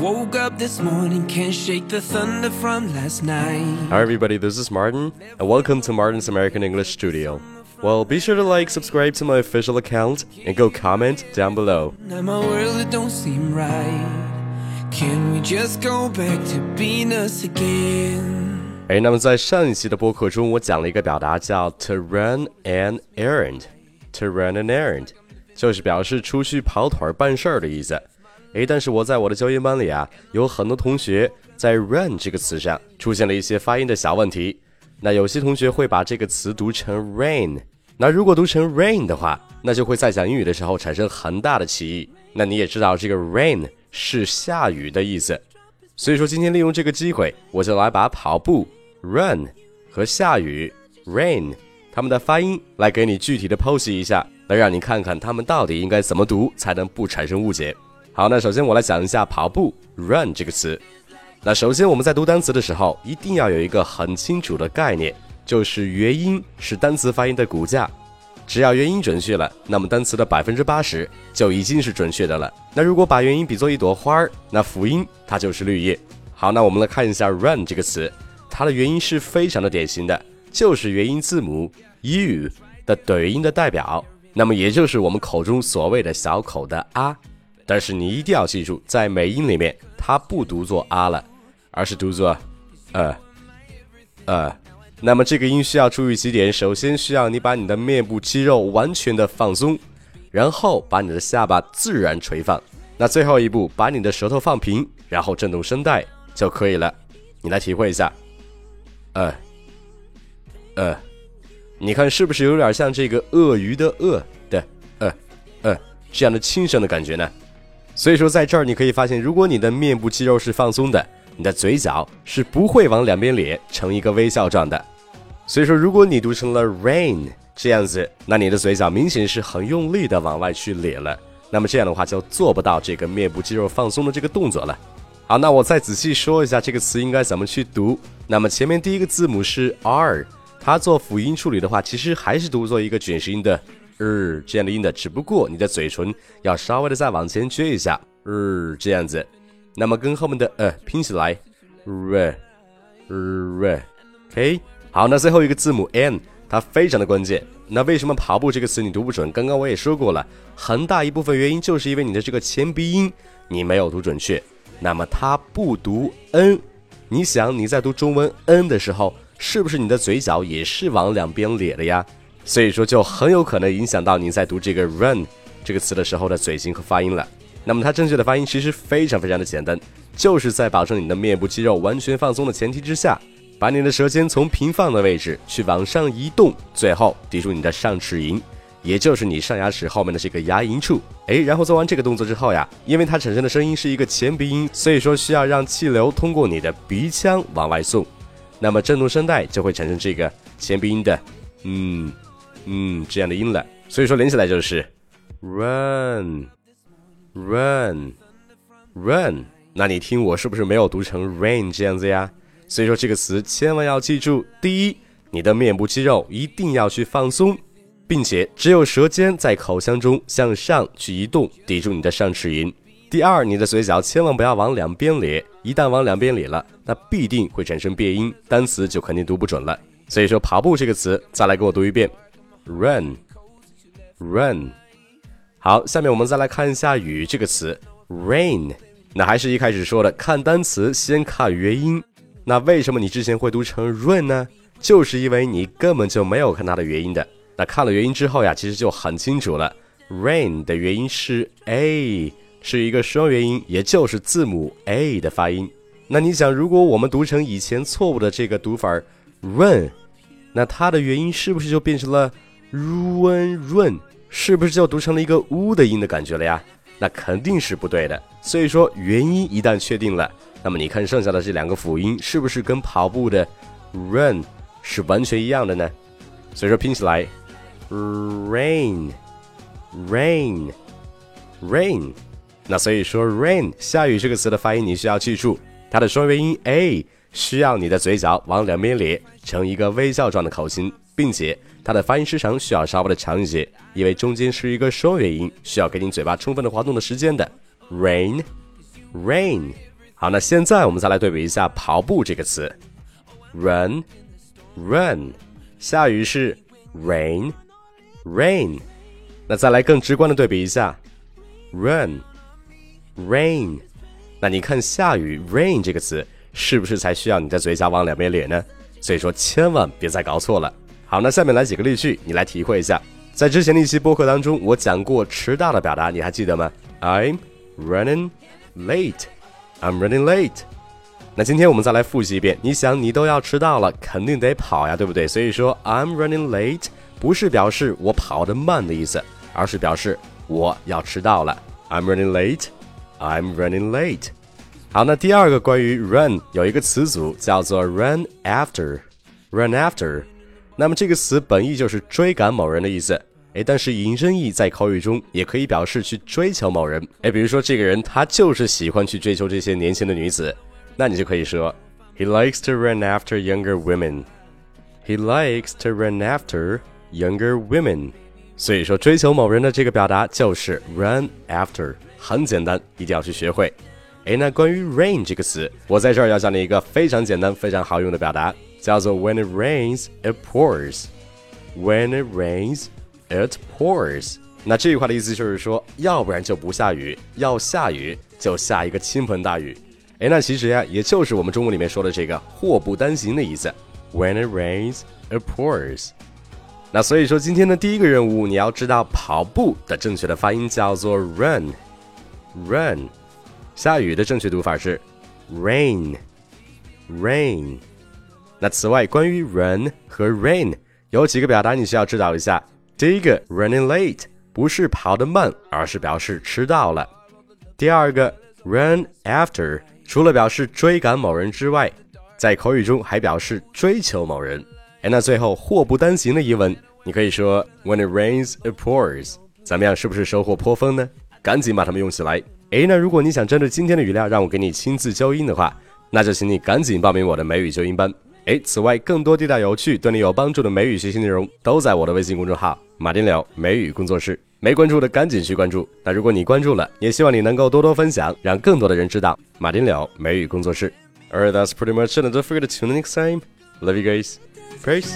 woke up this morning, can't shake the thunder from last night. Hi, everybody, this is Martin, and welcome to Martin's American English Studio. Well, be sure to like, subscribe to my official account, and go comment down below. Now my world it don't seem right. Can we just go back to being us again? 哎，那么在上一期的播客中，我讲了一个表达叫 to run an errand。to run an errand 就是表示出去跑腿儿办事儿的意思。 诶，但是我在我的教研班里啊，有很多同学在 run 这个词上出现了一些发音的小问题。那有些同学会把这个词读成 rain，那如果读成 rain 的话，那就会在讲英语的时候产生很大的歧义。那你也知道，这个 rain 是下雨的意思。所以说，今天利用这个机会，我就来把跑步 run 和下雨 rain 它们的发音来给你具体的剖析一下，来让你看看它们到底应该怎么读才能不产生误解。好，那首先我来讲一下跑步 run 这个词。那首先我们在读单词的时候，一定要有一个很清楚的概念，就是元音是单词发音的骨架。只要元音准确了，那么单词的百分之八十就已经是准确的了。那如果把元音比作一朵花儿，那辅音它就是绿叶。好，那我们来看一下 run 这个词，它的元音是非常的典型的，就是元音字母 u 的怼音的代表，那么也就是我们口中所谓的小口的啊。但是你一定要记住，在美音里面，它不读作啊了，而是读作呃呃。那么这个音需要注意几点：首先需要你把你的面部肌肉完全的放松，然后把你的下巴自然垂放。那最后一步，把你的舌头放平，然后震动声带就可以了。你来体会一下，呃呃，你看是不是有点像这个鳄鱼的鳄的呃呃这样的轻声的感觉呢？所以说，在这儿你可以发现，如果你的面部肌肉是放松的，你的嘴角是不会往两边咧，成一个微笑状的。所以说，如果你读成了 rain 这样子，那你的嘴角明显是很用力的往外去咧了。那么这样的话就做不到这个面部肌肉放松的这个动作了。好，那我再仔细说一下这个词应该怎么去读。那么前面第一个字母是 r，它做辅音处理的话，其实还是读作一个卷舌音的。呃，这样的音的，只不过你的嘴唇要稍微的再往前撅一下，呃，这样子。那么跟后面的呃拼起来，r，r，OK。好，那最后一个字母 n，它非常的关键。那为什么跑步这个词你读不准？刚刚我也说过了，很大一部分原因就是因为你的这个前鼻音你没有读准确。那么它不读 n，你想你在读中文 n 的时候，是不是你的嘴角也是往两边咧的呀？所以说，就很有可能影响到你在读这个 run 这个词的时候的嘴型和发音了。那么它正确的发音其实非常非常的简单，就是在保证你的面部肌肉完全放松的前提之下，把你的舌尖从平放的位置去往上移动，最后抵住你的上齿龈，也就是你上牙齿后面的这个牙龈处。哎，然后做完这个动作之后呀，因为它产生的声音是一个前鼻音，所以说需要让气流通过你的鼻腔往外送，那么振动声带就会产生这个前鼻音的嗯。嗯，这样的音了，所以说连起来就是 run run run。那你听我是不是没有读成 rain 这样子呀？所以说这个词千万要记住：第一，你的面部肌肉一定要去放松，并且只有舌尖在口腔中向上去移动，抵住你的上齿龈；第二，你的嘴角千万不要往两边咧，一旦往两边咧了，那必定会产生变音，单词就肯定读不准了。所以说跑步这个词，再来给我读一遍。Run, run。好，下面我们再来看一下“雨”这个词，rain。那还是一开始说的，看单词先看元音。那为什么你之前会读成 run 呢？就是因为你根本就没有看它的元音的。那看了元音之后呀，其实就很清楚了。rain 的元音是 a，是一个双元音，也就是字母 a 的发音。那你想，如果我们读成以前错误的这个读法 run，那它的元音是不是就变成了？run run 是不是就读成了一个呜的音的感觉了呀？那肯定是不对的。所以说元音一旦确定了，那么你看剩下的这两个辅音是不是跟跑步的 run 是完全一样的呢？所以说拼起来 rain rain rain。那所以说 rain 下雨这个词的发音你需要记住，它的双元音 a 需要你的嘴角往两边咧，成一个微笑状的口型，并且。它的发音时长需要稍微的长一些，因为中间是一个双元音，需要给你嘴巴充分的滑动的时间的。Rain，rain，好，那现在我们再来对比一下跑步这个词，run，run，下雨是 rain，rain。那再来更直观的对比一下，run，rain。那你看下雨 rain 这个词是不是才需要你的嘴角往两边咧呢？所以说千万别再搞错了。好，那下面来几个例句，你来体会一下。在之前的一期播客当中，我讲过迟到的表达，你还记得吗？I'm running late. I'm running late。那今天我们再来复习一遍。你想，你都要迟到了，肯定得跑呀，对不对？所以说，I'm running late 不是表示我跑得慢的意思，而是表示我要迟到了。I'm running late. I'm running late。好，那第二个关于 run 有一个词组叫做 run after。run after。那么这个词本意就是追赶某人的意思。哎，但是引申义在口语中也可以表示去追求某人。哎，比如说这个人他就是喜欢去追求这些年轻的女子，那你就可以说，He likes to run after younger women. He likes to run after younger women. 所以说追求某人的这个表达就是 run after，很简单，一定要去学会。哎，那关于 rain 这个词，我在这儿要教你一个非常简单、非常好用的表达，叫做 When it rains, it pours. When it rains. It pours。那这句话的意思就是说，要不然就不下雨，要下雨就下一个倾盆大雨。哎，那其实呀，也就是我们中文里面说的这个祸不单行的意思。When it rains, it pours。那所以说，今天的第一个任务，你要知道跑步的正确的发音叫做 run，run。下雨的正确读法是 rain，rain。那此外，关于 run 和 rain 有几个表达你需要知道一下。第一个 running late 不是跑得慢，而是表示迟到了。第二个 run after 除了表示追赶某人之外，在口语中还表示追求某人。哎，那最后祸不单行的疑问，你可以说 When it rains, it pours。怎么样，是不是收获颇丰呢？赶紧把它们用起来。哎，那如果你想针对今天的语料让我给你亲自纠音的话，那就请你赶紧报名我的美语纠音班。哎，此外，更多地道有趣、对你有帮助的美语学习内容都在我的微信公众号“马丁柳美语工作室”。没关注的赶紧去关注。那如果你关注了，也希望你能够多多分享，让更多的人知道马丁柳美语工作室。Alright, that's pretty much it. Don't forget to tune in next time. Love you guys. Peace.